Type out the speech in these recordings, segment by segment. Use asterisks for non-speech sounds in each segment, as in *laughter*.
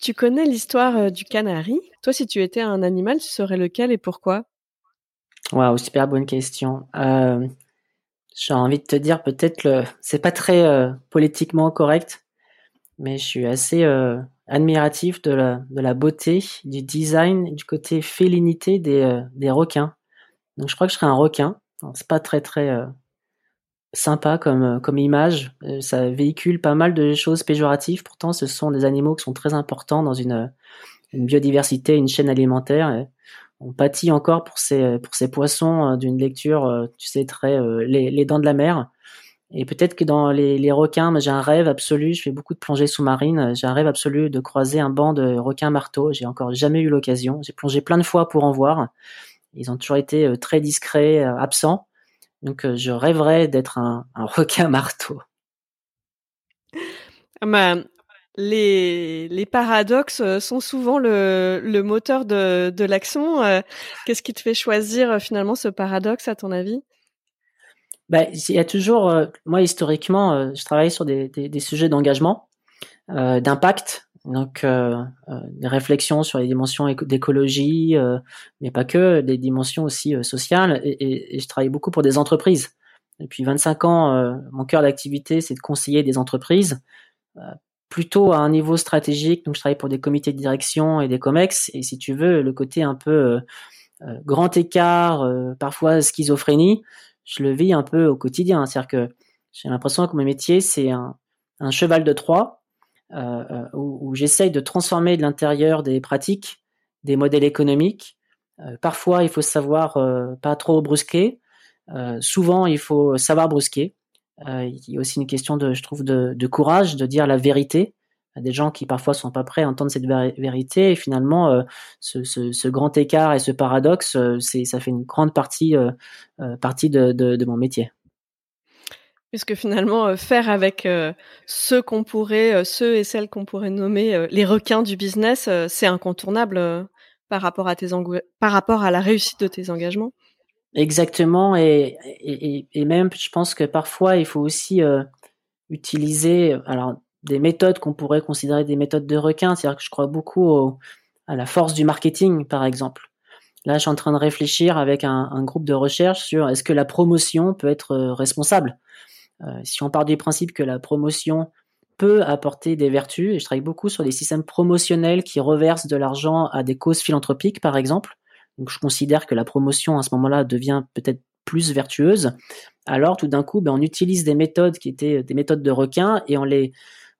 Tu connais l'histoire du canari? Toi, si tu étais un animal, tu serais lequel et pourquoi? Waouh, super bonne question. J'ai envie de te dire peut-être le, c'est pas très politiquement correct, mais je suis assez admiratif de la, de la beauté, du design, du côté félinité des, des requins. Donc je crois que je serais un requin. C'est pas très très sympa comme, euh, comme image. Euh, ça véhicule pas mal de choses péjoratives. Pourtant, ce sont des animaux qui sont très importants dans une, une biodiversité, une chaîne alimentaire. on pâtit encore pour ces, pour ces poissons euh, d'une lecture, tu sais, très les, les, dents de la mer. Et peut-être que dans les, les requins, j'ai un rêve absolu. Je fais beaucoup de plongées sous-marines. J'ai un rêve absolu de croiser un banc de requins marteaux. J'ai encore jamais eu l'occasion. J'ai plongé plein de fois pour en voir. Ils ont toujours été très discrets, absents. Donc euh, je rêverais d'être un, *laughs* requin marteau. Ah bah, les, les, paradoxes euh, sont souvent le, le moteur de, de l'action. Euh, qu'est-ce qui te fait choisir finalement ce paradoxe à ton avis? Bah, Il y a toujours, moi historiquement, je travaille sur des, des, des sujets d'engagement, d'impact, donc, euh, euh, des réflexions sur les dimensions d'écologie, euh, mais pas que, des dimensions aussi euh, sociales. Et, et, et, je travaille beaucoup pour des entreprises. Depuis 25 ans, mon cœur d'activité, c'est de conseiller des entreprises, plutôt à un niveau stratégique. Donc, je travaille pour des comités de direction et des comex. Et si tu veux, le côté un peu grand écart, parfois schizophrénie, je le vis un peu au quotidien. C'est-à-dire que j'ai l'impression que mon métier, c'est un, un cheval de Troie euh, euh, où, où j'essaye de transformer de l'intérieur des pratiques, des modèles économiques. Euh, parfois, il faut savoir pas trop brusquer. souvent, il faut savoir brusquer. il y a aussi une question de, je trouve, de, de courage, de dire la vérité à des gens qui parfois sont pas prêts à entendre cette vérité et finalement euh, ce, ce, ce, grand écart et ce paradoxe euh, ça fait une grande partie euh, partie de, de, de, mon métier Puisque finalement, euh, faire avec euh, ceux qu'on pourrait, euh, ceux et celles qu'on pourrait nommer les requins du business, c'est incontournable par rapport à tes par rapport à la réussite de tes engagements. Exactement, et, et, et même, je pense que parfois, il faut aussi utiliser, alors des méthodes qu'on pourrait considérer des méthodes de requins. C'est-à-dire que je crois beaucoup à la force du marketing, par exemple. Là, je suis en train de réfléchir avec un, groupe de recherche sur est-ce que la promotion peut être responsable si on part du principe que la promotion peut apporter des vertus, et je travaille beaucoup sur des systèmes promotionnels qui reversent de l'argent à des causes philanthropiques, par exemple. Donc je considère que la promotion à ce moment-là devient peut-être plus vertueuse. Alors tout d'un coup, ben, on utilise des méthodes qui étaient des méthodes de requins et on les,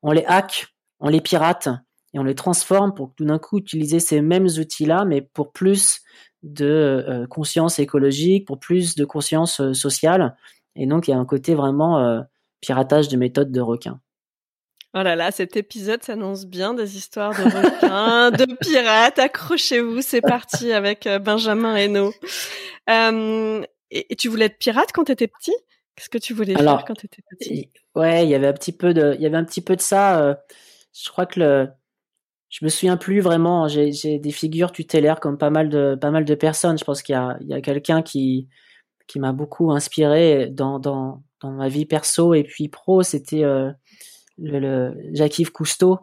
on les hack, on les pirate et on les transforme pour tout d'un coup utiliser ces mêmes outils-là, mais pour plus de euh, conscience écologique, pour plus de conscience euh, sociale. Et donc, il y a un côté vraiment euh, piratage de méthode de requin. Oh là là, cet épisode s'annonce bien des histoires de requins, de *laughs* pirates. Accrochez-vous, c'est parti avec euh, Benjamin Hainaut. Euh, et, tu voulais être pirate quand tu étais petit? Qu'est-ce que tu voulais faire quand tu étais petit Ouais, il y avait un petit peu de, il y avait un petit peu de ça. Euh, je crois que le, je me souviens plus vraiment. J'ai des figures tutélaires comme pas mal de, pas mal de personnes. Je pense qu'il y a, il y a quelqu'un qui, qui m'a beaucoup inspiré dans, dans, dans ma vie perso et puis pro, c'était euh, le, le Jacques-Yves Cousteau.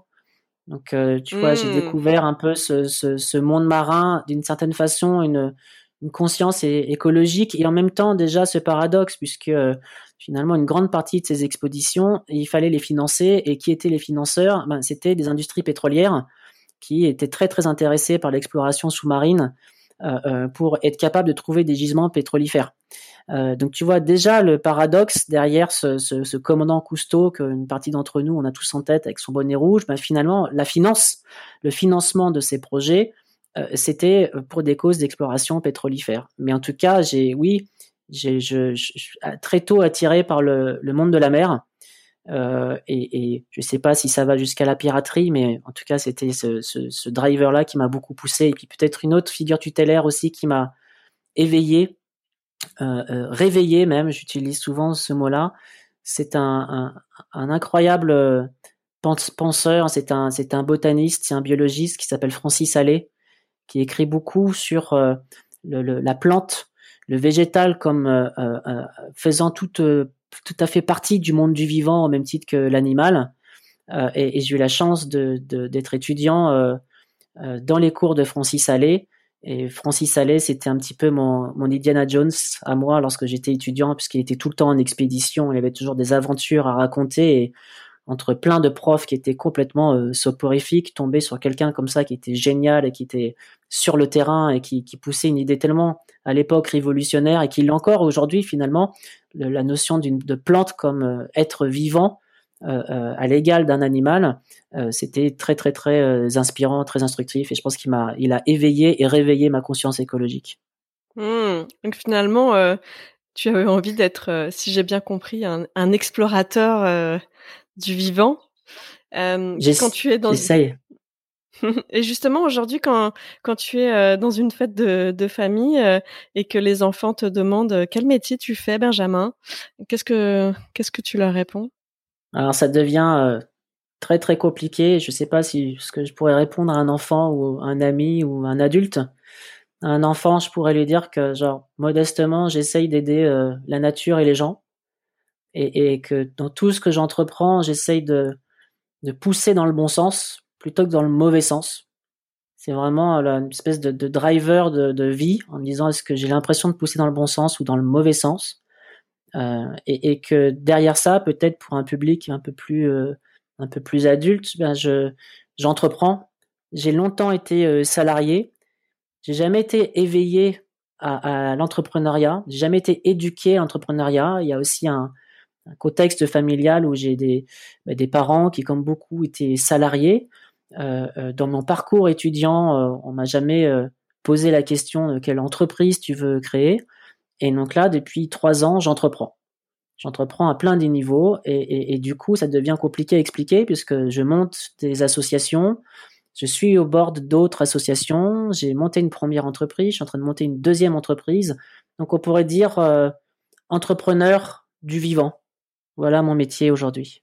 Donc, euh, tu vois, j'ai mmh. découvert un peu ce, ce, ce monde marin, d'une certaine façon, une, une conscience écologique et en même temps déjà ce paradoxe, puisque euh, finalement une grande partie de ces expéditions, il fallait les financer et qui étaient les financeurs ben, C'était des industries pétrolières qui était très très intéressé par l'exploration sous-marine pour être capable de trouver des gisements pétrolifères. donc tu vois déjà le paradoxe derrière ce, commandant Cousteau qu'une partie d'entre nous on a tous en tête avec son bonnet rouge. Ben, finalement la finance, le financement de ces projets, c'était pour des causes d'exploration pétrolifère. Mais en tout cas j'ai oui j'ai je, je, très tôt attiré par le monde de la mer euh, et, et, je sais pas si ça va jusqu'à la piraterie, mais en tout cas, c'était ce, driver-là qui m'a beaucoup poussé. Et puis peut-être une autre figure tutélaire aussi qui m'a éveillé, euh, euh, réveillé même. J'utilise souvent ce mot-là. C'est un, incroyable penseur. C'est un, botaniste, c'est un biologiste qui s'appelle Francis Allais, qui écrit beaucoup sur la plante, le végétal comme faisant toute tout à fait partie du monde du vivant au même titre que l'animal. Euh, et, j'ai eu la chance de, d'être étudiant euh, euh, dans les cours de Francis Allais. Et Francis Allais, c'était un petit peu mon, Indiana Jones à moi lorsque j'étais étudiant, puisqu'il était tout le temps en expédition. Il avait toujours des aventures à raconter. Entre plein de profs qui étaient complètement euh, soporifiques, tomber sur quelqu'un comme ça qui était génial et qui était sur le terrain et qui, poussait une idée tellement à l'époque révolutionnaire et qui l'est encore aujourd'hui finalement, la notion de plante comme euh, être vivant euh, à l'égal d'un animal, c'était très très très inspirant, très instructif et je pense qu'il m'a il a éveillé et réveillé ma conscience écologique. Mmh. Donc finalement, tu avais envie d'être, si j'ai bien compris, un explorateur du vivant. Euh, quand tu es dans j'essaye. *laughs* Et justement, aujourd'hui, quand, quand tu es euh, dans une fête de, de famille euh, et que les enfants te demandent euh, quel métier tu fais, Benjamin, qu'est-ce que, qu'est-ce que tu leur réponds? Alors, ça devient très, très compliqué. Je ne sais pas si ce que je pourrais répondre à un enfant ou un ami ou un adulte. À un enfant, je pourrais lui dire que, genre, modestement, j'essaye d'aider la nature et les gens et, que dans tout ce que j'entreprends, j'essaye de, de pousser dans le bon sens plutôt que dans le mauvais sens. C'est vraiment une espèce de, driver de, vie en me disant est-ce que j'ai l'impression de pousser dans le bon sens ou dans le mauvais sens? Euh, et, et, que derrière ça, peut-être pour un public un peu plus euh, un peu plus adulte, ben je j'entreprends. J'ai longtemps été euh, salarié. J'ai jamais été éveillé à, à l'entrepreneuriat. J'ai jamais été éduqué à l'entrepreneuriat. Il y a aussi un, un contexte familial où j'ai des, bah, des parents qui, comme beaucoup, étaient salariés. Euh, euh dans mon parcours étudiant, euh, on m'a jamais posé la question de quelle entreprise tu veux créer. Et donc là, depuis trois ans, j'entreprends. J'entreprends à plein des niveaux et, du coup, ça devient compliqué à expliquer puisque je monte des associations, je suis au bord d'autres associations, j'ai monté une première entreprise, je suis en train de monter une deuxième entreprise. Donc on pourrait dire entrepreneur du vivant. Voilà mon métier aujourd'hui.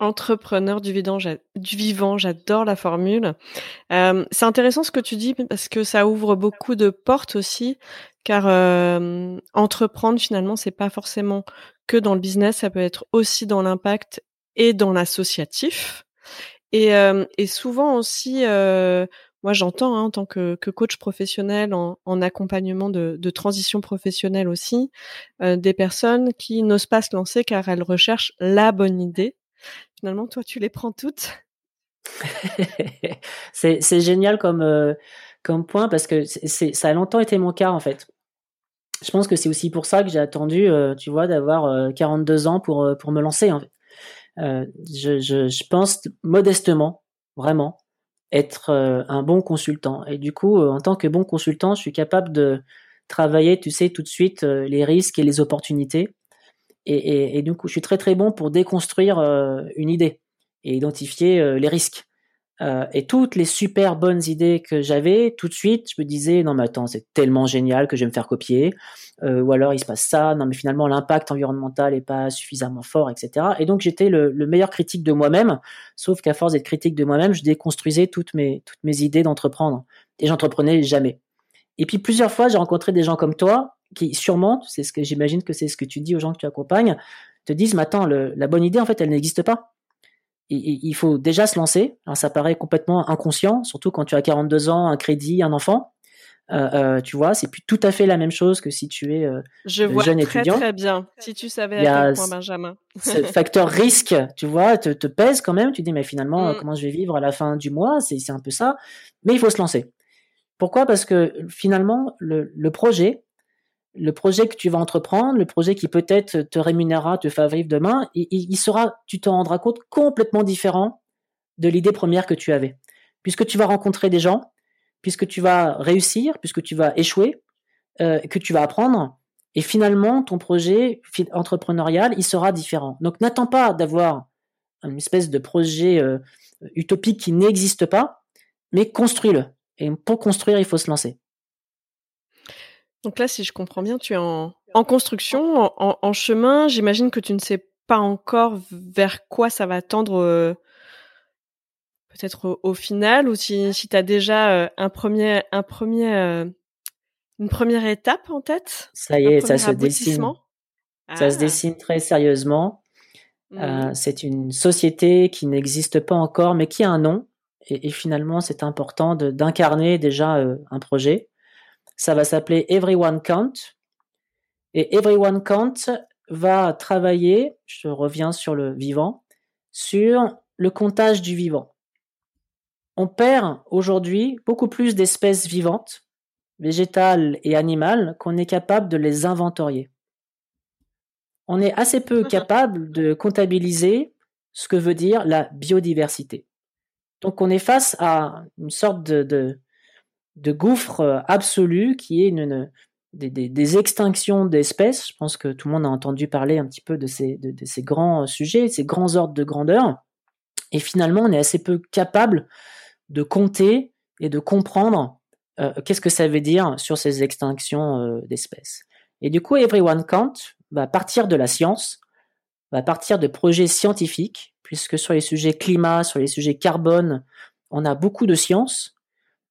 Entrepreneur du, vivant, j'adore la formule. Euh, c'est intéressant ce que tu dis parce que ça ouvre beaucoup de portes aussi, car euh, entreprendre finalement c'est pas forcément que dans le business, ça peut être aussi dans l'impact et dans l'associatif. Et, euh, et, souvent aussi, moi j'entends hein, en tant que, coach professionnel en, en accompagnement de, de, transition professionnelle aussi, euh, des personnes qui n'osent pas se lancer car elles recherchent la bonne idée. Finalement, toi, tu les prends toutes. *laughs* c'est génial comme, euh, comme point parce que ça a longtemps été mon cas en fait. Je pense que c'est aussi pour ça que j'ai attendu, euh, tu vois, d'avoir 42 ans pour, pour me lancer. Je pense modestement, vraiment, être euh, un bon consultant. Et du coup, euh, en tant que bon consultant, je suis capable de travailler, tu sais, tout de suite euh, les risques et les opportunités. Et, et, et, du coup, je suis très très bon pour déconstruire une idée et identifier les risques. Euh, et toutes les super bonnes idées que j'avais, tout de suite, je me disais non mais attends, c'est tellement génial que je vais me faire copier. Euh, ou alors il se passe ça, non mais finalement l'impact environnemental est pas suffisamment fort, etc. Et donc j'étais le, le, meilleur critique de moi-même, sauf qu'à force d'être critique de moi-même, je déconstruisais toutes mes toutes mes idées d'entreprendre et j'entreprenais jamais. Et puis plusieurs fois, j'ai rencontré des gens comme toi qui sûrement, c'est ce que j'imagine que c'est ce que tu dis aux gens que tu accompagnes, te disent mais attends, la bonne idée en fait elle n'existe pas il faut déjà se lancer. Alors ça paraît complètement inconscient, surtout quand tu as 42 ans, un crédit, un enfant. tu vois, c'est plus tout à fait la même chose que si tu es Je vois jeune très, étudiant. Très bien. Si tu savais à quel point Benjamin. *laughs* ce facteur risque, tu vois, te, te, pèse quand même. Tu dis mais finalement, mm. comment je vais vivre à la fin du mois? C'est un peu ça. Mais il faut se lancer. Pourquoi? Parce que finalement, le, le projet, le projet que tu vas entreprendre, le projet qui peut-être te rémunérera, te fera vivre demain, il, sera, tu te rendras compte, complètement différent de l'idée première que tu avais. Puisque tu vas rencontrer des gens, puisque tu vas réussir, puisque tu vas échouer, euh, que tu vas apprendre, et finalement, ton projet entrepreneurial, il sera différent. Donc, n'attends pas d'avoir une espèce de projet euh, utopique qui n'existe pas, mais construis-le. Et pour construire, il faut se lancer. Donc là, si je comprends bien, tu es en, construction, en, chemin. J'imagine que tu ne sais pas encore vers quoi ça va tendre euh, peut-être au, final, ou si, tu as déjà euh, un premier, un premier, euh, une première étape en tête. Ça y est, ça se dessine. Ça se ah. dessine très sérieusement. Mmh. c'est une société qui n'existe pas encore, mais qui a un nom. Et, finalement, c'est important d'incarner déjà un projet. Ça va s'appeler Everyone Count. Et Everyone Count va travailler, je reviens sur le vivant, sur le comptage du vivant. On perd aujourd'hui beaucoup plus d'espèces vivantes, végétales et animales, qu'on est capable de les inventorier. On est assez peu capable de comptabiliser ce que veut dire la biodiversité. Donc on est face à une sorte de, de gouffre euh, absolu qui est une, des, extinctions d'espèces. Je pense que tout le monde a entendu parler un petit peu de ces, de, grands sujets, ces grands ordres de grandeur. Et finalement, on est assez peu capable de compter et de comprendre euh, qu'est-ce que ça veut dire sur ces extinctions euh, d'espèces. Et du coup, Everyone Count va partir de la science, va partir de projets scientifiques, puisque sur les sujets climat, sur les sujets carbone, on a beaucoup de science,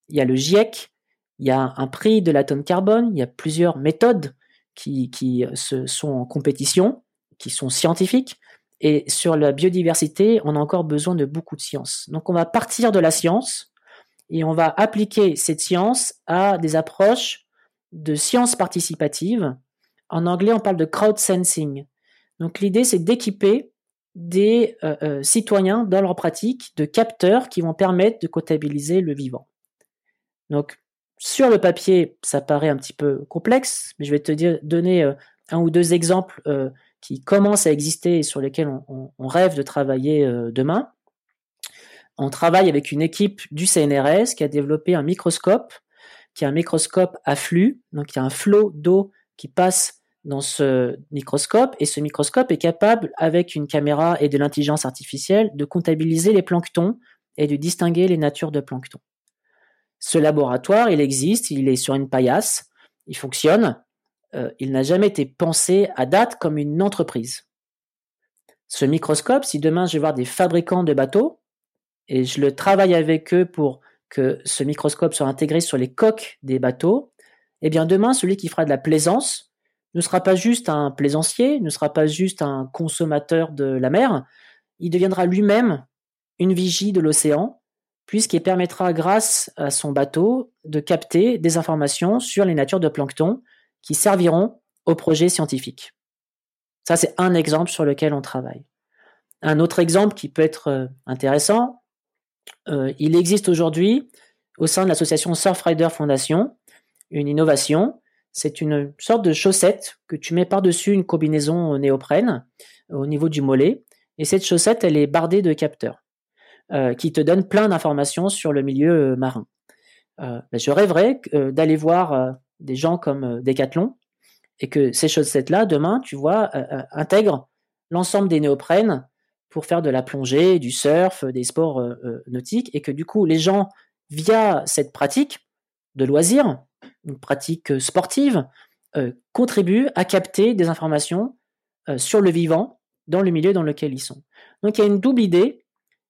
il y a le GIEC, il y a un prix de la tonne carbone, il y a plusieurs méthodes qui, qui se, sont en compétition, qui sont scientifiques. Et sur la biodiversité, on a encore besoin de beaucoup de science. Donc on va partir de la science et on va appliquer cette science à des approches de science participative. En anglais, on parle de crowd sensing. Donc l'idée, c'est d'équiper des euh, euh, citoyens dans leur pratique de capteurs qui vont permettre de comptabiliser le vivant. Donc, sur le papier, ça paraît un petit peu complexe, mais je vais te donner euh, un ou deux exemples euh, qui commencent à exister et sur lesquels on, rêve de travailler euh, demain. On travaille avec une équipe du CNRS qui a développé un microscope, qui est un microscope à flux, donc il y a un flot d'eau qui passe dans ce microscope, et ce microscope est capable, avec une caméra et de l'intelligence artificielle, de comptabiliser les planctons et de distinguer les natures de plancton. Ce laboratoire, il existe, il est sur une paillasse, il fonctionne, euh, il n'a jamais été pensé à date comme une entreprise. Ce microscope, si demain je vais voir des fabricants de bateaux, et je le travaille avec eux pour que ce microscope soit intégré sur les coques des bateaux, eh bien demain, celui qui fera de la plaisance ne sera pas juste un plaisancier, ne sera pas juste un consommateur de la mer, il deviendra lui-même une vigie de l'océan puisqu'il permettra, grâce à son bateau, de capter des informations sur les natures de plancton qui serviront au projet scientifique. Ça, c'est un exemple sur lequel on travaille. Un autre exemple qui peut être euh, intéressant, euh, il existe aujourd'hui au sein de l'association Surfrider Foundation une innovation. C'est une sorte de chaussette que tu mets par-dessus une combinaison néoprène au niveau du mollet. Et cette chaussette, elle est bardée de capteurs. Euh, qui te donne plein d'informations sur le milieu euh, marin. Euh, je rêverais d'aller voir des gens comme Decathlon et que ces chaussettes-là, demain, tu vois, intègrent l'ensemble des néoprènes pour faire de la plongée, du surf, des sports nautiques, et que du coup, les gens, via cette pratique de loisir, une pratique sportive, contribuent à capter des informations sur le vivant dans le milieu dans lequel ils sont. Donc il y a une double idée.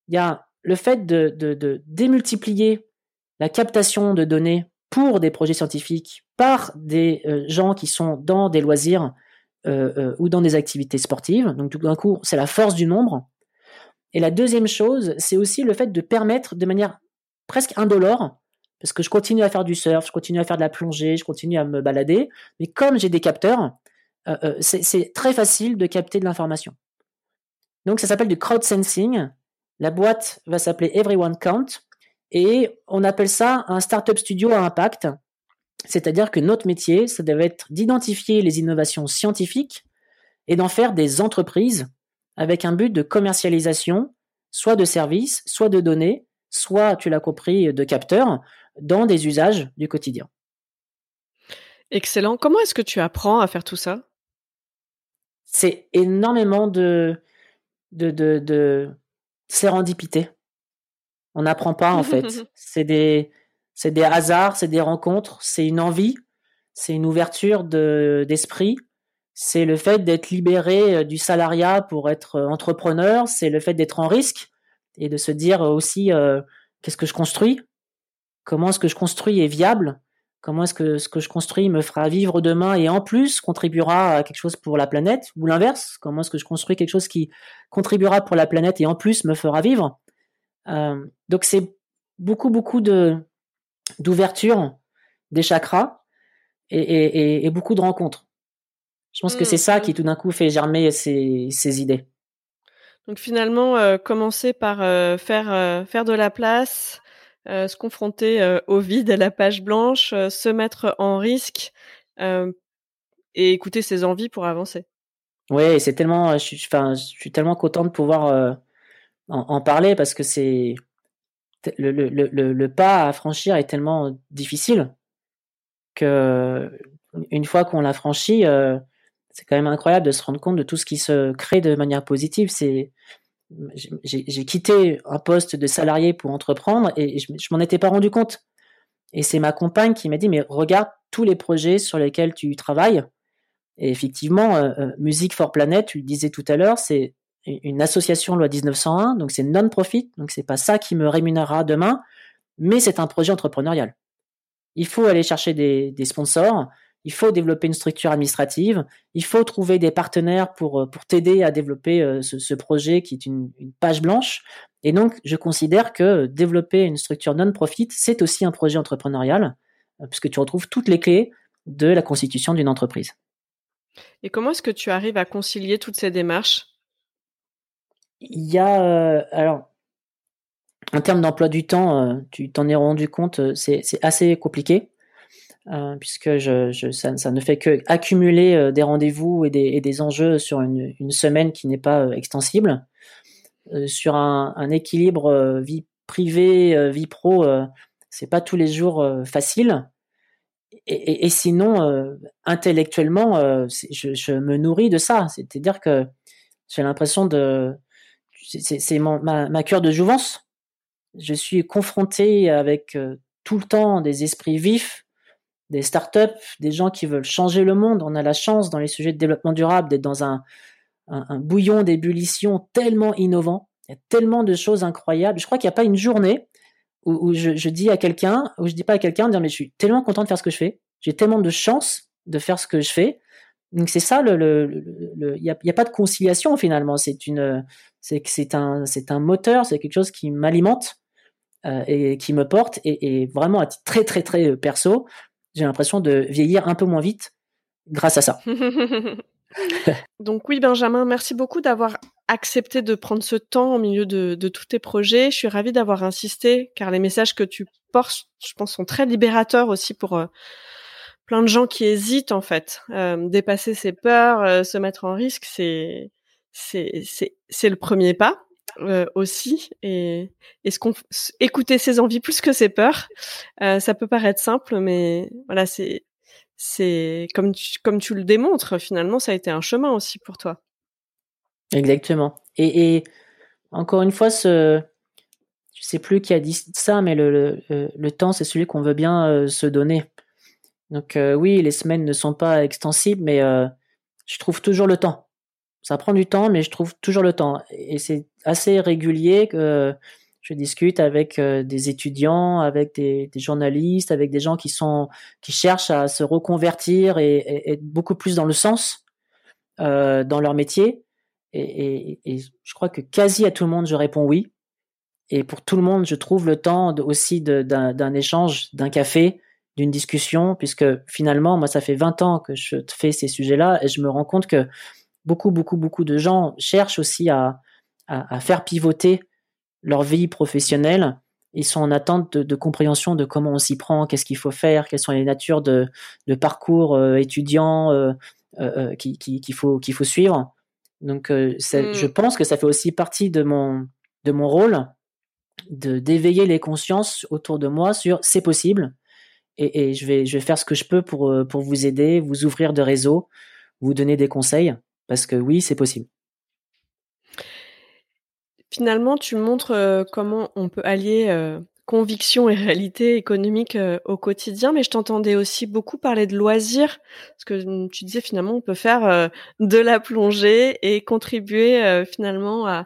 Il y a le fait de, démultiplier la captation de données pour des projets scientifiques par des euh, gens qui sont dans des loisirs euh, euh, ou dans des activités sportives. Donc tout d'un coup, c'est la force du nombre. Et la deuxième chose, c'est aussi le fait de permettre de manière presque indolore parce que je continue à faire du surf, je continue à faire de la plongée, je continue à me balader, mais comme j'ai des capteurs, c'est très facile de capter de l'information. Donc ça s'appelle du crowd sensing. La boîte va s'appeler Everyone Count et on appelle ça un startup studio à impact. C'est-à-dire que notre métier, ça devait être d'identifier les innovations scientifiques et d'en faire des entreprises avec un but de commercialisation, soit de services, soit de données, soit, tu l'as compris, de capteurs, dans des usages du quotidien. Excellent. Comment est-ce que tu apprends à faire tout ça? C'est énormément de, de, de, de sérendipité. On n'apprend pas en fait. *laughs* c'est des, c'est des hasards, c'est des rencontres, c'est une envie, c'est une ouverture de, d'esprit, c'est le fait d'être libéré euh, du salariat pour être euh, entrepreneur, c'est le fait d'être en risque et de se dire aussi euh, qu'est-ce que je construis, comment est-ce que je construis est viable, comment est-ce que ce que je construis me fera vivre demain et en plus contribuera à quelque chose pour la planète, ou l'inverse, comment est-ce que je construis quelque chose qui contribuera pour la planète et en plus me fera vivre? Euh, donc c'est beaucoup beaucoup de d'ouverture des chakras et, et, et, beaucoup de rencontres. Je pense que c'est ça mmh, qui mmh. tout d'un coup fait germer ces, ces idées. Donc finalement, euh, commencer par euh, faire faire de la place, se confronter euh, au vide, à la page blanche, euh, se mettre en risque et écouter ses envies pour avancer. Oui, c'est tellement, je enfin, je suis tellement content de pouvoir en, parler parce que c'est le, pas à franchir est tellement difficile que une fois qu'on l'a franchi, c'est quand même incroyable de se rendre compte de tout ce qui se crée de manière positive. C'est j'ai quitté un poste de salarié pour entreprendre et je, je m'en étais pas rendu compte. Et c'est ma compagne qui m'a dit mais regarde tous les projets sur lesquels tu travailles. Et effectivement, euh, euh, Music for Planet, tu le disais tout à l'heure, c'est une association loi 1901, donc c'est non-profit, donc c'est pas ça qui me rémunérera demain, mais c'est un projet entrepreneurial. Il faut aller chercher des sponsors, il faut développer une structure administrative, il faut trouver des partenaires pour, euh, pour t'aider à développer euh, ce, projet qui est une, page blanche. Et donc, je considère que développer une structure non-profit, c'est aussi un projet entrepreneurial, euh, puisque tu retrouves toutes les clés de la constitution d'une entreprise. Et comment est-ce que tu arrives à concilier toutes ces démarches? Il y a, alors, en termes d'emploi du temps, tu t'en es rendu compte, c'est assez compliqué. Euh, puisque je, je, ça, ne fait que accumuler euh, des rendez-vous et des, et des, enjeux sur une, une semaine qui n'est pas euh, extensible. sur un, un équilibre vie privée, vie pro, c'est pas tous les jours facile. Et, et, et, sinon, intellectuellement, je, je, me nourris de ça. C'est-à-dire que j'ai l'impression de, c'est ma, ma cure de jouvence. Je suis confronté avec tout le temps des esprits vifs, des startups, des gens qui veulent changer le monde. On a la chance dans les sujets de développement durable d'être dans un, bouillon d'ébullition tellement innovant. Il y a tellement de choses incroyables. Je crois qu'il n'y a pas une journée où, je, dis à quelqu'un, où je dis pas à quelqu'un, dire mais je suis tellement content de faire ce que je fais. J'ai tellement de chance de faire ce que je fais. Donc c'est ça il n'y a, pas de conciliation finalement. C'est un, moteur, c'est quelque chose qui m'alimente euh, et qui me porte. Et, et, vraiment à titre très très très perso, j'ai l'impression de vieillir un peu moins vite grâce à ça. *laughs* Donc oui, Benjamin, merci beaucoup d'avoir accepté de prendre ce temps au milieu de, tous tes projets. Je suis ravie d'avoir insisté, car les messages que tu portes, je pense, sont très libérateurs aussi pour euh, plein de gens qui hésitent en fait. Euh, dépasser ses peurs, euh, se mettre en risque, c'est c'est c'est le premier pas. Euh, aussi et, et ce qu'on écouter ses envies plus que ses peurs euh, ça peut paraître simple mais voilà c'est c'est comme tu, comme tu le démontres finalement ça a été un chemin aussi pour toi. Exactement. Et, encore une fois ce je sais plus qui a dit ça mais le, le, le temps c'est celui qu'on veut bien euh, se donner. Donc euh, oui les semaines ne sont pas extensibles mais je trouve toujours le temps. Ça prend du temps, mais je trouve toujours le temps. Et c'est assez régulier que je discute avec euh, des étudiants, avec des, journalistes, avec des gens qui sont qui cherchent à se reconvertir et, être beaucoup plus dans le sens euh, dans leur métier. Et, et, je crois que quasi à tout le monde, je réponds oui. Et pour tout le monde, je trouve le temps aussi d'un échange, d'un café, d'une discussion, puisque finalement, moi, ça fait 20 ans que je fais ces sujets-là et je me rends compte que beaucoup, beaucoup, beaucoup de gens cherchent aussi à, à, faire pivoter leur vie professionnelle. Ils sont en attente de, compréhension de comment on s'y prend, qu'est-ce qu'il faut faire, quelles sont les natures de, de parcours euh, étudiants euh, euh, qu'il qui, faut, qu'il faut suivre. Donc, mmh. je pense que ça fait aussi partie de mon, de mon rôle de d'éveiller les consciences autour de moi sur c'est possible et, et, je vais je vais faire ce que je peux pour pour vous aider, vous ouvrir de réseaux, vous donner des conseils parce que oui, c'est possible. Finalement, tu montres euh, comment on peut allier euh, conviction et réalité économique euh, au quotidien, mais je t'entendais aussi beaucoup parler de loisirs, parce que tu disais finalement on peut faire de la plongée et contribuer finalement à,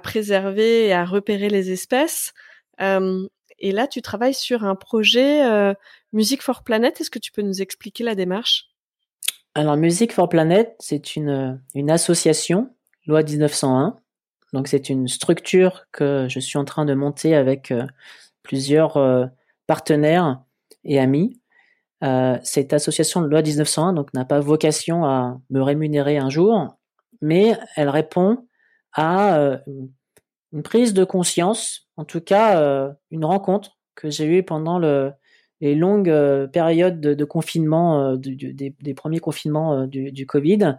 préserver et à repérer les espèces. et là, tu travailles sur un projet Music for Planet. Est-ce que tu peux nous expliquer la démarche? Alors, Music for Planet, c'est une association, loi 1901, donc c'est une structure que je suis en train de monter avec euh, plusieurs euh, partenaires et amis. Euh, cette association de loi 1901 donc n'a pas vocation à me rémunérer un jour, mais elle répond à une prise de conscience, en tout cas une rencontre que j'ai eue pendant le, les longues périodes de, confinement, des, premiers confinements du Covid,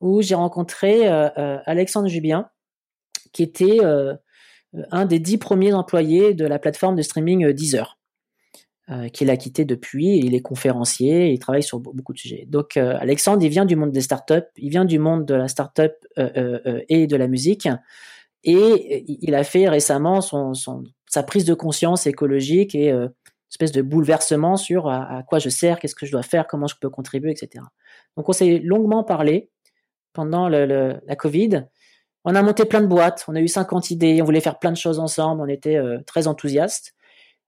où j'ai rencontré Alexandre Jubien, qui était euh, un des dix premiers employés de la plateforme de streaming euh, Deezer. Euh, qu'il a quitté depuis. Il est conférencier, il travaille sur beaucoup de sujets. Donc Alexandre, il vient du monde des startups, il vient du monde de la startup et de la musique, et il a fait récemment son, sa prise de conscience écologique et une espèce de bouleversement sur à, quoi je sers, qu'est-ce que je dois faire, comment je peux contribuer, etc. Donc on s'est longuement parlé pendant la Covid, on a monté plein de boîtes, on a eu 50 idées, on voulait faire plein de choses ensemble, on était euh, très enthousiastes.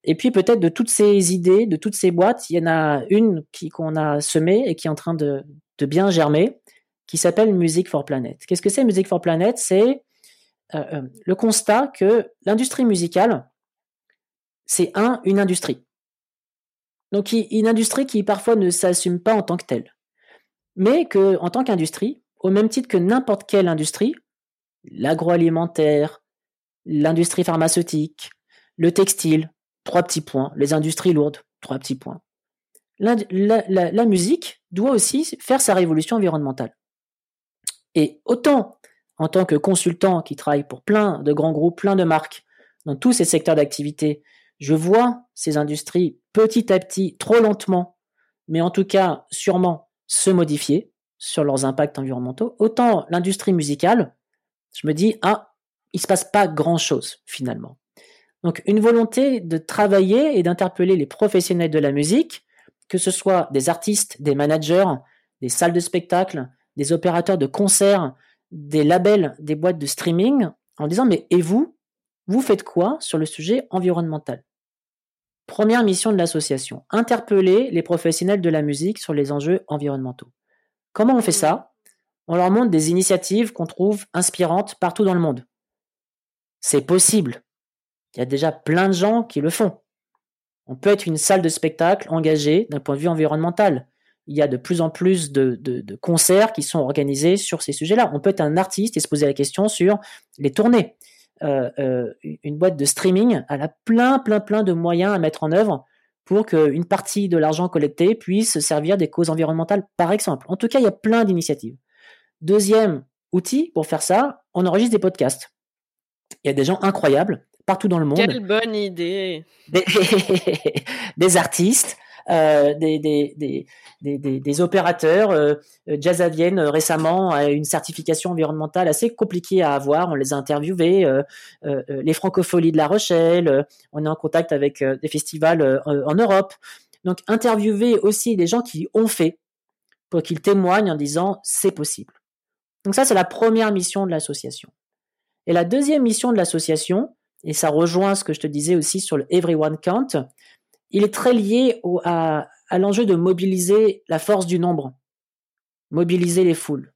Et puis peut-être de toutes ces idées, de toutes ces boîtes, il y en a une qui qu'on a semée et qui est en train de, bien germer, qui s'appelle Music for Planet. Qu'est-ce que c'est Music for Planet? C'est euh, euh, le constat que l'industrie musicale, c'est un, une industrie. Donc une industrie qui parfois ne s'assume pas en tant que telle, mais que en tant qu'industrie, au même titre que n'importe quelle industrie, l'agroalimentaire, l'industrie pharmaceutique, le textile, trois petits points, les industries lourdes, trois petits points. La, musique doit aussi faire sa révolution environnementale. Et autant en tant que consultant qui travaille pour plein de grands groupes, plein de marques, dans tous ces secteurs d'activité, je vois ces industries petit à petit, trop lentement, mais en tout cas sûrement se modifier sur leurs impacts environnementaux, autant l'industrie musicale, je me dis, ah, il se passe pas grand chose finalement. Donc une volonté de travailler et d'interpeller les professionnels de la musique, que ce soit des artistes, des managers, des salles de spectacle, des opérateurs de concerts, des labels, des boîtes de streaming, en disant, mais et vous, vous faites quoi sur le sujet environnemental? Première mission de l'association, interpeller les professionnels de la musique sur les enjeux environnementaux. Comment on fait ça? On leur montre des initiatives qu'on trouve inspirantes partout dans le monde. C'est possible. Il y a déjà plein de gens qui le font. On peut être une salle de spectacle engagée d'un point de vue environnemental. Il y a de plus en plus de, concerts qui sont organisés sur ces sujets-là. On peut être un artiste et se poser la question sur les tournées. Euh, euh, une boîte de streaming, elle a plein, plein, plein de moyens à mettre en œuvre pour qu'une partie de l'argent collecté puisse servir des causes environnementales, par exemple. En tout cas, il y a plein d'initiatives. Deuxième outil pour faire ça, on enregistre des podcasts. Il y a des gens incroyables partout dans le monde. Quelle bonne idée Des, *laughs* artistes, euh, des, des, des, opérateurs. Euh, Jazzavienne euh, récemment a une certification environnementale assez compliquée à avoir. On les a interviewés. Les francopholies de La Rochelle. on est en contact avec des festivals en Europe. Donc interviewer aussi des gens qui ont fait pour qu'ils témoignent en disant c'est possible. Donc ça, c'est la première mission de l'association. Et la deuxième mission de l'association, et ça rejoint ce que je te disais aussi sur le Everyone Count, il est très lié à, l'enjeu de mobiliser la force du nombre, mobiliser les foules.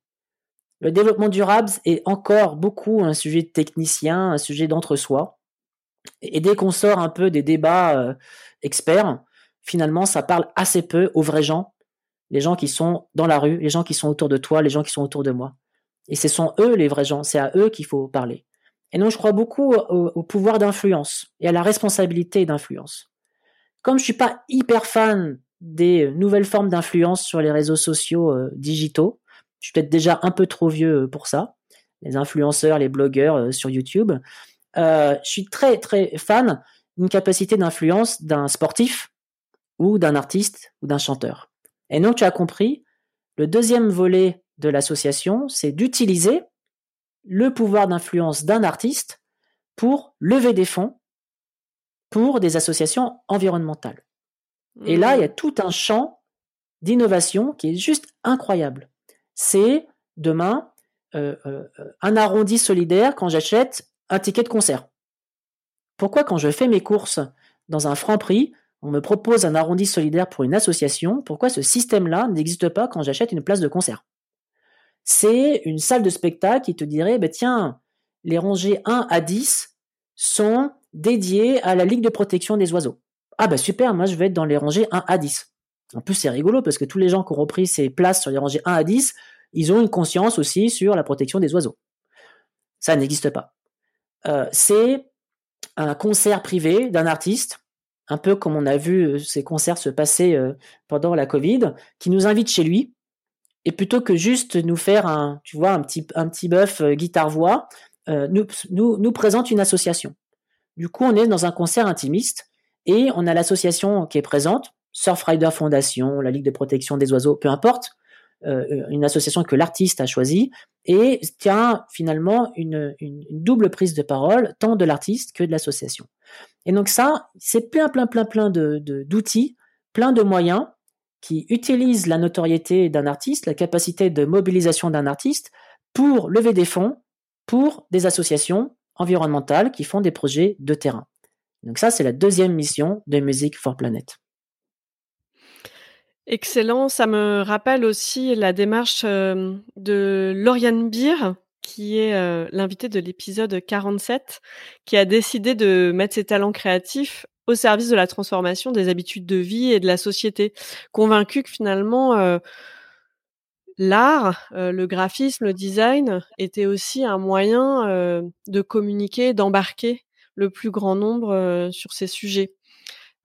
Le développement durable est encore beaucoup un sujet de technicien, un sujet d'entre-soi. Et dès qu'on sort un peu des débats experts, finalement, ça parle assez peu aux vrais gens, les gens qui sont dans la rue, les gens qui sont autour de toi, les gens qui sont autour de moi. Et ce sont eux les vrais gens, c'est à eux qu'il faut parler. Et donc je crois beaucoup au, pouvoir d'influence et à la responsabilité d'influence. Comme je suis pas hyper fan des nouvelles formes d'influence sur les réseaux sociaux euh, digitaux, je suis peut-être déjà un peu trop vieux euh, pour ça, les influenceurs, les blogueurs euh, sur YouTube. je suis très très fan d'une capacité d'influence d'un sportif ou d'un artiste ou d'un chanteur. Et donc tu as compris, le deuxième volet de l'association, c'est d'utiliser le pouvoir d'influence d'un artiste pour lever des fonds pour des associations environnementales. Et là, il y a mmh. tout un champ d'innovation qui est juste incroyable. C'est demain euh, euh, un arrondi solidaire quand j'achète un ticket de concert. Pourquoi quand je fais mes courses dans un franc prix, on me propose un arrondi solidaire pour une association? Pourquoi ce système-là n'existe pas quand j'achète une place de concert? C'est une salle de spectacle qui te dirait, bah, tiens, les rangées 1 à 10 sont dédiées à la Ligue de protection des oiseaux. Ah bah super, moi je vais être dans les rangées 1 à 10. En plus c'est rigolo parce que tous les gens qui ont repris ces places sur les rangées 1 à 10, ils ont une conscience aussi sur la protection des oiseaux. Ça n'existe pas. Euh, c'est un concert privé d'un artiste, un peu comme on a vu euh, ces concerts se passer euh, pendant la Covid, qui nous invite chez lui et plutôt que juste nous faire un, tu vois, un petit, un petit bœuf euh, guitare-voix, euh, nous, nous, présente une association. Du coup, on est dans un concert intimiste et on a l'association qui est présente, Surfrider Foundation, la Ligue de protection des oiseaux, peu importe, euh, une association que l'artiste a choisie et tient finalement une, une, double prise de parole, tant de l'artiste que de l'association. Et donc ça, c'est plein, plein, plein, plein de d'outils, plein de moyens qui utilise la notoriété d'un artiste, la capacité de mobilisation d'un artiste pour lever des fonds pour des associations environnementales qui font des projets de terrain. Donc ça, c'est la deuxième mission de Music for Planet. Excellent, ça me rappelle aussi la démarche euh, de Lauriane Beer, qui est euh, l'invité de l'épisode 47, qui a décidé de mettre ses talents créatifs au service de la transformation des habitudes de vie et de la société, convaincu que finalement euh, l'art, euh, le graphisme, le design était aussi un moyen euh, de communiquer, d'embarquer le plus grand nombre sur ces sujets.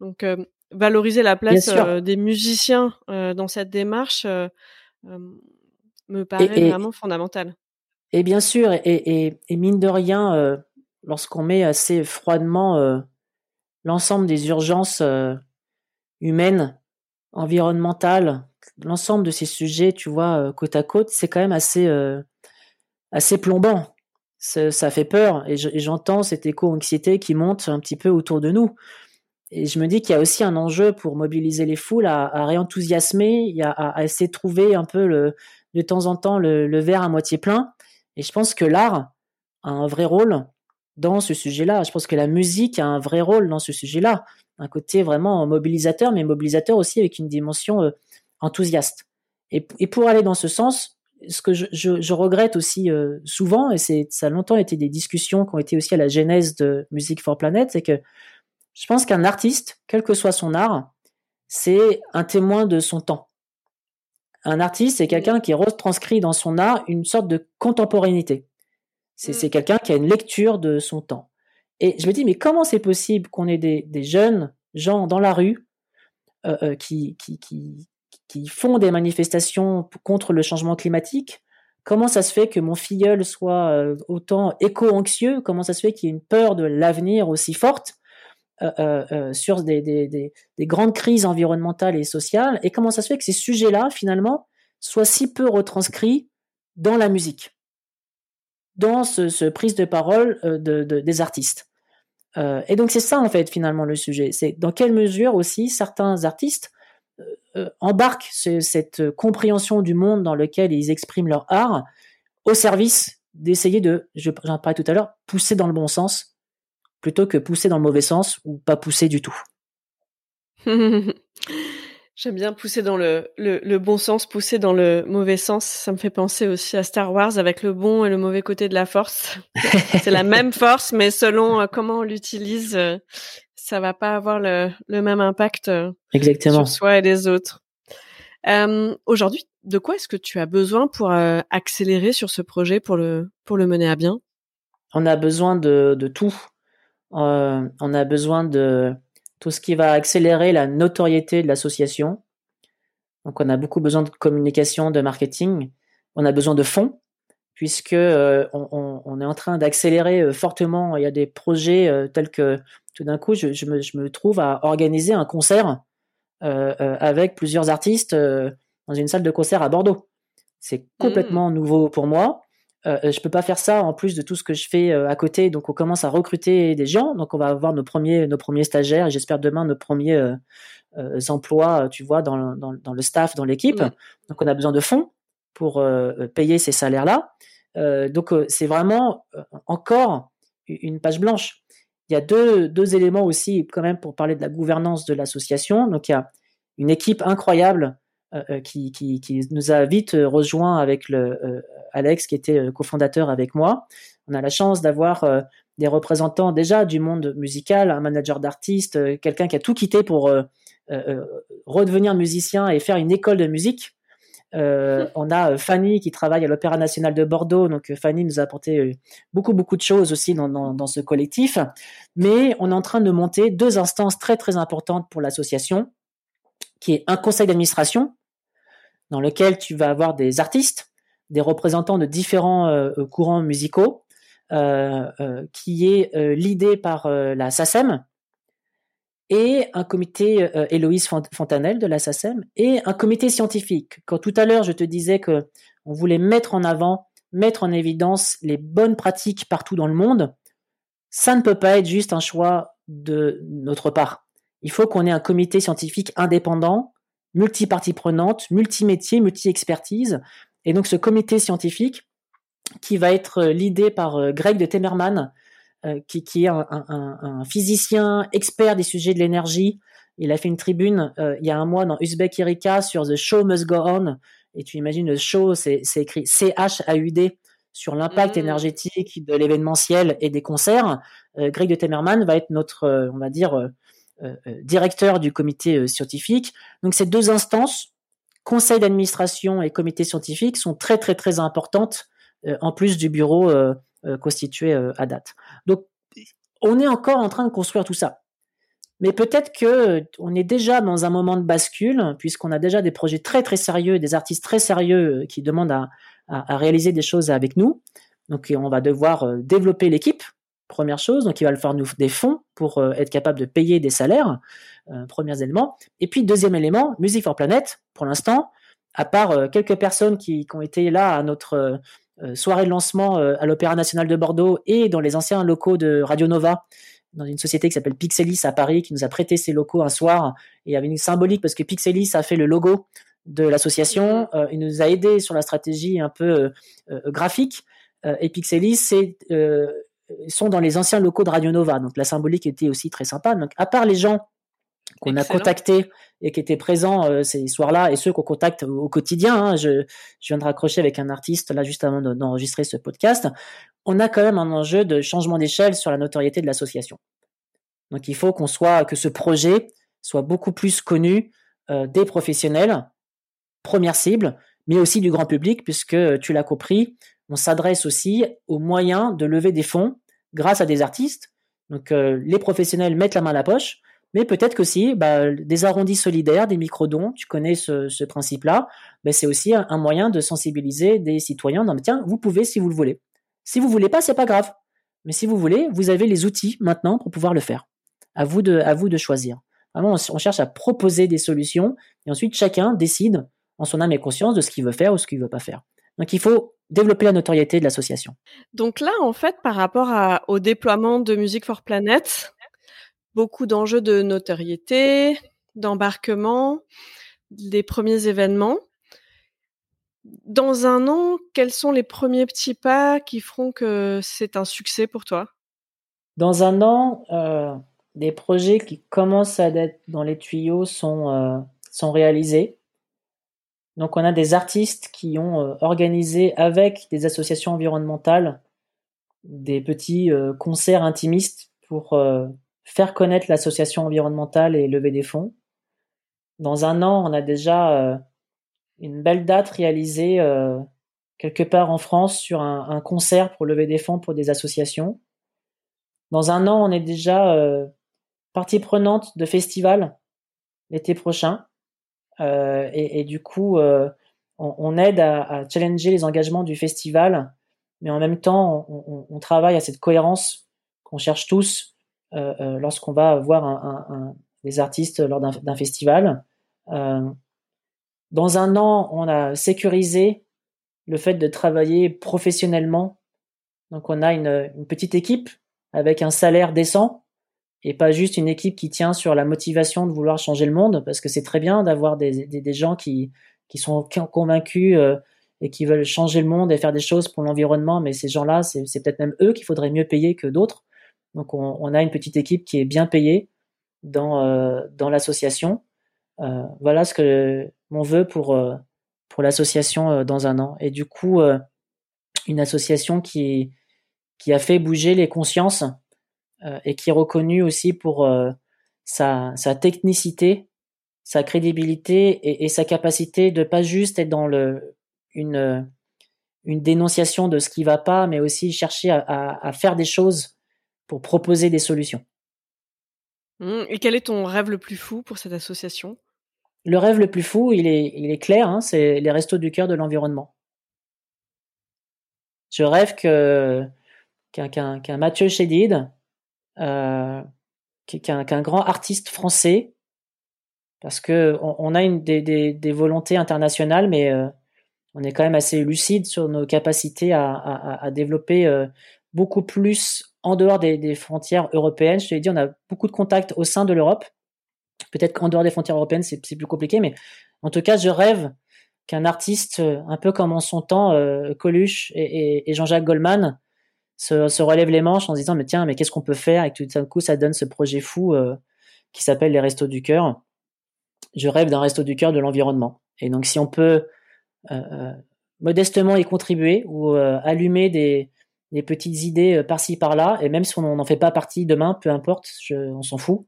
Donc valoriser la place des musiciens dans cette démarche me paraît vraiment fondamental. Et bien sûr, et, et mine de rien, lorsqu'on met assez froidement l'ensemble des urgences euh, humaines, environnementales, l'ensemble de ces sujets, tu vois, euh, côte à côte, c'est quand même assez, euh, plombant. Ça fait peur et j'entends cette éco-anxiété qui monte un petit peu autour de nous. Et je me dis qu'il y a aussi un enjeu pour mobiliser les foules à, réenthousiasmer, à, essayer de trouver un peu de temps en temps le verre à moitié plein. Et je pense que l'art a un vrai rôle dans ce sujet-là. Je pense que la musique a un vrai rôle dans ce sujet-là, un côté vraiment mobilisateur, mais mobilisateur aussi avec une dimension euh, enthousiaste. Et, pour aller dans ce sens, ce que je, regrette aussi euh, souvent, et c'est ça a longtemps été des discussions qui ont été aussi à la genèse de Music for Planet, c'est que je pense qu'un artiste, quel que soit son art, c'est un témoin de son temps. Un artiste, c'est quelqu'un qui retranscrit dans son art une sorte de contemporanéité. Mm. C'est quelqu'un qui a une lecture de son temps. Et je me dis, mais comment c'est possible qu'on ait des, jeunes gens dans la rue euh, euh, qui, qui, qui, qui, font des manifestations contre le changement climatique? Comment ça se fait que mon filleul soit euh, autant éco-anxieux? Comment ça se fait qu'il y ait une peur de l'avenir aussi forte sur des, des, grandes crises environnementales et sociales? Et comment ça se fait que ces sujets-là, finalement, soient si peu retranscrits dans la musique? Dans ce, prise de parole euh, de, des artistes. Euh, et donc c'est ça en fait finalement le sujet. C'est dans quelle mesure aussi certains artistes euh, embarquent cette compréhension du monde dans lequel ils expriment leur art au service d'essayer de, j'en parlais tout à l'heure, pousser dans le bon sens plutôt que pousser dans le mauvais sens ou pas pousser du tout. *laughs* J'aime bien pousser dans le, le, bon sens, pousser dans le mauvais sens. Ça me fait penser aussi à Star Wars avec le bon et le mauvais côté de la force. *laughs* c'est la même force, mais selon euh, comment on l'utilise, euh, ça va pas avoir le, le même impact euh, Exactement. sur soi et les autres. Aujourd'hui, de quoi est-ce que tu as besoin pour accélérer sur ce projet, pour le, pour le mener à bien? On a besoin de, de tout. on a besoin de tout ce qui va accélérer la notoriété de l'association. Donc on a beaucoup besoin de communication, de marketing. On a besoin de fonds puisque euh, on, est en train d'accélérer euh, fortement. Il y a des projets euh, tels que tout d'un coup, je, me, trouve à organiser un concert avec plusieurs artistes dans une salle de concert à Bordeaux. C'est complètement mmh. nouveau pour moi. Euh, je peux pas faire ça en plus de tout ce que je fais euh, à côté. Donc on commence à recruter des gens. Donc on va avoir nos premiers, nos premiers stagiaires et j'espère demain nos premiers euh, euh emplois, tu vois, dans, dans, dans le staff, dans l'équipe. Donc on a besoin de fonds pour payer ces salaires-là. donc c'est vraiment encore une page blanche. Il y a deux, deux éléments aussi quand même pour parler de la gouvernance de l'association. Donc il y a une équipe incroyable euh, euh, qui, qui, qui, nous a vite euh, rejoint avec le Alex qui était cofondateur avec moi. On a la chance d'avoir des représentants déjà du monde musical, un manager d'artistes, quelqu'un qui a tout quitté pour redevenir musicien et faire une école de musique. Euh, on a Fanny qui travaille à l'Opéra national de Bordeaux, donc Fanny nous a apporté beaucoup beaucoup de choses aussi dans, dans, dans, ce collectif. Mais on est en train de monter deux instances très très importantes pour l'association, qui est un conseil d'administration dans lequel tu vas avoir des artistes, des représentants de différents euh, euh, courants musicaux, euh, qui est l'idée par la SACEM, et un comité Héloïse Fontanelle de la SACEM, et un comité scientifique. Quand tout à l'heure je te disais que on voulait mettre en avant, mettre en évidence les bonnes pratiques partout dans le monde, ça ne peut pas être juste un choix de notre part. Il faut qu'on ait un comité scientifique indépendant multi-parties prenantes, multi-métiers, multi-expertise. Et donc ce comité scientifique qui va être euh, l'idée par euh, Greg de Temerman, euh, qui, qui, est un, physicien expert des sujets de l'énergie. Il a fait une tribune il y a un mois dans Uzbek Erika sur The Show Must Go On. Et tu imagines le show, c'est écrit C-H-A-U-D sur l'impact mmh. énergétique de l'événementiel et des concerts. Greg de Temerman va être notre, on va dire, directeur du comité euh, scientifique. Donc ces deux instances, conseil d'administration et comité scientifique, sont très très très importantes en plus du bureau constitué à date. Donc on est encore en train de construire tout ça. Mais peut-être que on est déjà dans un moment de bascule, puisqu'on a déjà des projets très très sérieux, des artistes très sérieux qui demandent à, à, à réaliser des choses avec nous. Donc on va devoir développer l'équipe Première chose, donc il va falloir nous des fonds pour euh, être capable de payer des salaires, euh, premiers éléments. Et puis deuxième élément, Music for Planet, pour l'instant, à part euh, quelques personnes qui, ont été là à notre soirée de lancement à l'Opéra National de Bordeaux et dans les anciens locaux de Radio Nova, dans une société qui s'appelle Pixelis à Paris, qui nous a prêté ses locaux un soir. Et il y avait une symbolique parce que Pixelis a fait le logo de l'association. il nous a aidé sur la stratégie un peu graphique. et Pixelis, c'est sont dans les anciens locaux de Radio Nova. Donc la symbolique était aussi très sympa. Donc à part les gens qu'on a contactés et qui étaient présents euh, ces soirs-là et ceux qu'on contacte au quotidien, hein, je, je, viens de raccrocher avec un artiste là juste avant d'enregistrer ce podcast, on a quand même un enjeu de changement d'échelle sur la notoriété de l'association. Donc il faut qu'on soit que ce projet soit beaucoup plus connu euh, des professionnels, première cible, mais aussi du grand public, puisque tu l'as compris, on s'adresse aussi aux moyens de lever des fonds grâce à des artistes. Donc euh, les professionnels mettent la main à la poche, mais peut-être que si bah, des arrondis solidaires, des microdons, tu connais ce, principe-là, bah, c'est aussi un, moyen de sensibiliser des citoyens. Non, mais tiens, vous pouvez si vous le voulez. Si vous voulez pas, c'est pas grave. Mais si vous voulez, vous avez les outils maintenant pour pouvoir le faire. À vous de, choisir. On cherche à proposer des solutions et ensuite chacun décide en son âme et conscience de ce qu'il veut faire ou ce qu'il veut pas faire. Donc il faut développer la notoriété de l'association. Donc là, en fait, par rapport au déploiement de Music for Planet, beaucoup d'enjeux de notoriété, d'embarquement, des premiers événements. Dans un an, quels sont les premiers petits pas qui feront que c'est un succès pour toi? Dans un an, euh, des projets qui commencent à être dans les tuyaux sont euh, sont réalisés. Donc on a des artistes qui ont euh, organisé avec des associations environnementales des petits euh, concerts intimistes pour euh, faire connaître l'association environnementale et lever des fonds. Dans un an, on a déjà une belle date réalisée quelque part en France sur un, un, concert pour lever des fonds pour des associations. Dans un an, on est déjà partie prenante de festivals l'été prochain. Euh, et, et, du coup, euh, on, on, aide à, à, challenger les engagements du festival, mais en même temps, on, on travaille à cette cohérence qu'on cherche tous euh, lorsqu'on va voir un, un, un, des artistes lors d'un festival. Dans un an, on a sécurisé le fait de travailler professionnellement. Donc, on a une, une petite équipe avec un salaire décent et pas juste une équipe qui tient sur la motivation de vouloir changer le monde, parce que c'est très bien d'avoir des, gens qui, qui sont convaincus euh, et qui veulent changer le monde et faire des choses pour l'environnement, mais ces gens-là, c'est peut-être même eux qu'il faudrait mieux payer que d'autres. Donc on, a une petite équipe qui est bien payée dans, euh, dans l'association. Euh, voilà ce que mon vœu pour, pour l'association dans un an. Et du coup, une association qui, qui a fait bouger les consciences et qui est reconnu aussi pour euh, sa, sa, technicité, sa crédibilité et, et, sa capacité de pas juste être dans le, une, une dénonciation de ce qui va pas, mais aussi chercher à, à, à faire des choses pour proposer des solutions. Mmh. Et quel est ton rêve le plus fou pour cette association? Le rêve le plus fou, il est, il est clair, hein, c'est les restos du cœur de l'environnement. Je rêve que qu'un qu qu Mathieu Chédid, euh, qu'un grand artiste français, parce que on, a des, volontés internationales, mais euh, on est quand même assez lucide sur nos capacités à, développer euh, beaucoup plus en dehors des, frontières européennes. Je te l'ai dit, on a beaucoup de contacts au sein de l'Europe. Peut-être qu'en dehors des frontières européennes, c'est plus compliqué, mais en tout cas, je rêve qu'un artiste, un peu comme en son temps, Coluche et, et Jean-Jacques Goldman, se, se, relève les manches en se disant mais tiens mais qu'est-ce qu'on peut faire? Et tout d'un coup ça donne ce projet fou euh, qui s'appelle les restos du cœur. Je rêve d'un resto du cœur de l'environnement et donc si on peut euh, euh modestement y contribuer ou allumer des, petites idées par-ci par-là et même si on n'en fait pas partie demain peu importe on s'en fout.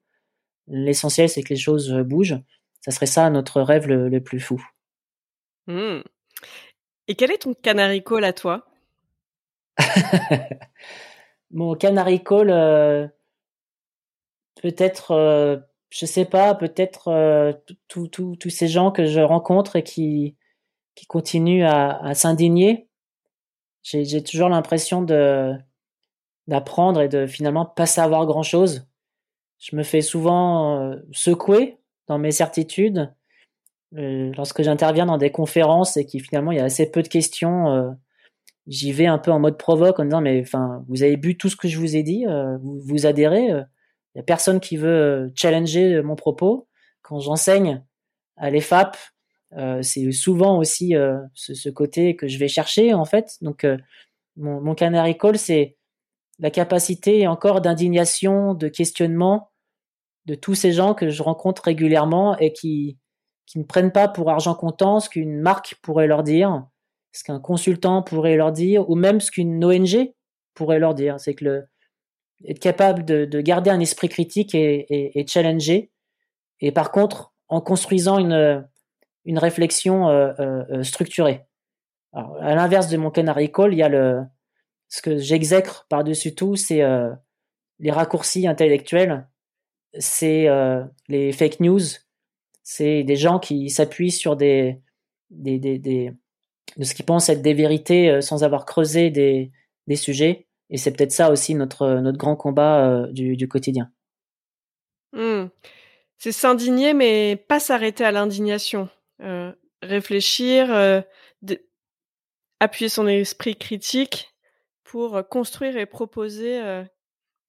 L'essentiel c'est que les choses bougent. Ça serait ça notre rêve le, plus fou. Mmh. Et quel est ton canary call à toi? *laughs* Mon canary call, euh, peut-être, euh, je sais pas, peut-être euh, tous ces gens que je rencontre et qui, qui continuent à, s'indigner. J'ai toujours l'impression de d'apprendre et de finalement pas savoir grand chose. Je me fais souvent euh, secouer dans mes certitudes lorsque j'interviens dans des conférences et qui finalement y a assez peu de questions j'y vais un peu en mode provoque en disant mais enfin vous avez bu tout ce que je vous ai dit, euh, vous, vous adhérez. Il euh, y a personne qui veut euh, challenger mon propos. Quand j'enseigne à l'EFAP, euh, c'est souvent aussi ce, ce, côté que je vais chercher en fait. Donc mon, mon canary call c'est la capacité encore d'indignation, de questionnement de tous ces gens que je rencontre régulièrement et qui qui ne prennent pas pour argent comptant ce qu'une marque pourrait leur dire ce qu'un consultant pourrait leur dire, ou même ce qu'une ONG pourrait leur dire. C'est que le, être capable de, de, garder un esprit critique et, challenger, et par contre, en construisant une, réflexion euh, euh, structurée. Alors, à l'inverse de mon canary call, il y a le, ce que j'exècre par-dessus tout, c'est euh, les raccourcis intellectuels, c'est euh, les fake news, c'est des gens qui s'appuient sur des, de ce qu'ils pensent être des vérités euh, sans avoir creusé des, des sujets. Et c'est peut-être ça aussi notre, notre grand combat euh, du, du, quotidien. Mmh. C'est s'indigner, mais pas s'arrêter à l'indignation. Euh, réfléchir, euh, appuyer son esprit critique pour construire et proposer. Euh...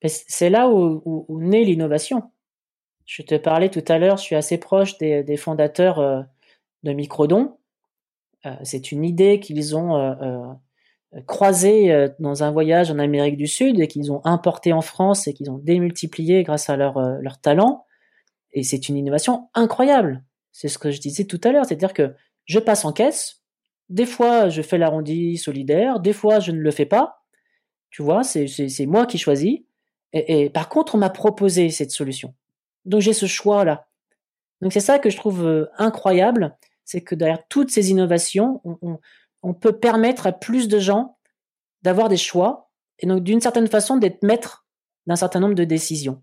C'est là où, où, où naît l'innovation. Je te parlais tout à l'heure, je suis assez proche des, des fondateurs euh, de Microdon. Euh, c'est une idée qu'ils ont euh, euh, croisée dans un voyage en Amérique du Sud et qu'ils ont importé en France et qu'ils ont démultiplié grâce à leur, leur talent. Et c'est une innovation incroyable. c'est ce que je disais tout à l'heure, c'est-à-dire que je passe en caisse, des fois je fais l'arrondi solidaire, des fois je ne le fais pas, tu vois, c'est moi qui choisis, et, et par contre on m'a proposé cette solution. Donc j'ai ce choix-là. Donc c'est ça que je trouve incroyable, c'est que derrière toutes ces innovations, on, peut permettre à plus de gens d'avoir des choix, et donc d'une certaine façon d'être maître d'un certain nombre de décisions.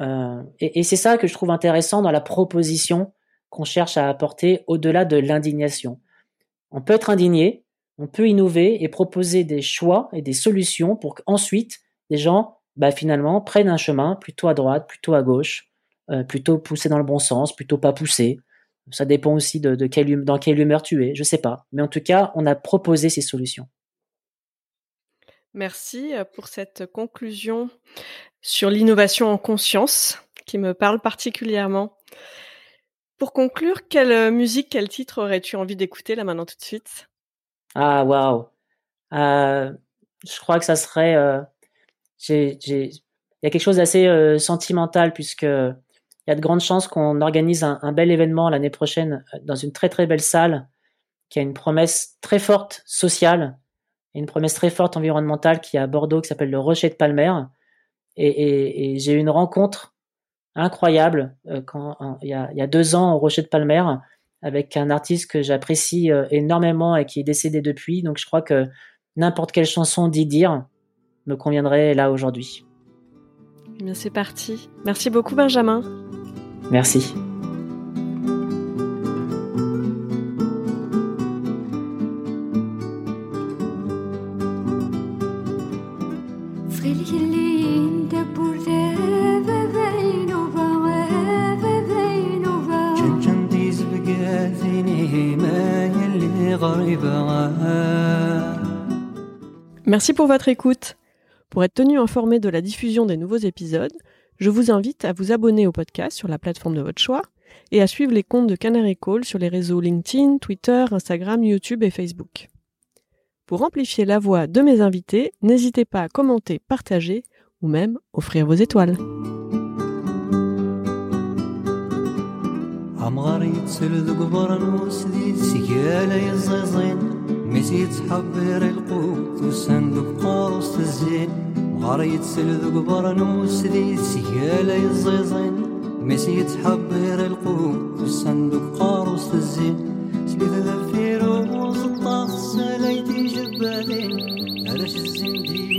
Euh, et, et c'est ça que je trouve intéressant dans la proposition qu'on cherche à apporter au-delà de l'indignation. On peut être indigné, on peut innover et proposer des choix et des solutions pour qu'ensuite les gens, bah, finalement, prennent un chemin plutôt à droite, plutôt à gauche, euh, plutôt poussé dans le bon sens, plutôt pas poussé. Ça dépend aussi de, de hum, dans quelle humeur tu es, je sais pas. Mais en tout cas, on a proposé ces solutions. Merci euh, pour cette conclusion sur l'innovation en conscience qui me parle particulièrement. Pour conclure, quelle euh, musique, quel titre aurais-tu envie d'écouter là maintenant tout de suite? Ah waouh euh, Je crois que ça serait. Euh, il y a quelque chose d'assez euh, sentimental puisque il y a de grandes chances qu'on organise un, bel événement l'année prochaine euh, dans une très très belle salle qui a une promesse très forte sociale et une promesse très forte environnementale qui est à Bordeaux qui s'appelle le Rocher de Palmer. Et, j'ai eu une rencontre incroyable euh, quand il y, a, deux ans au Rocher de Palmer avec un artiste que j'apprécie euh, énormément et qui est décédé depuis. Donc je crois que n'importe quelle chanson d'y me conviendrait là aujourd'hui. Eh c'est parti. Merci beaucoup Benjamin. Merci. Merci pour votre écoute. Pour être tenu informé de la diffusion des nouveaux épisodes, je vous invite à vous abonner au podcast sur la plateforme de votre choix et à suivre les comptes de Canary Call sur les réseaux LinkedIn, Twitter, Instagram, YouTube et Facebook. Pour amplifier la voix de mes invités, n'hésitez pas à commenter, partager ou même offrir vos étoiles. عمغار يتسل ذقبر نوسدي سيالة يزيزين ميسيت حبير القوت والصندوق قارص الزين غار يتسل ذو قبر نوس ذي سيالة يزيزين. ميسي يتحبير القوم الصندوق قاروس الزين سليث ذا الفيروز الطاس ساليتي جبالين. علاش الزين دي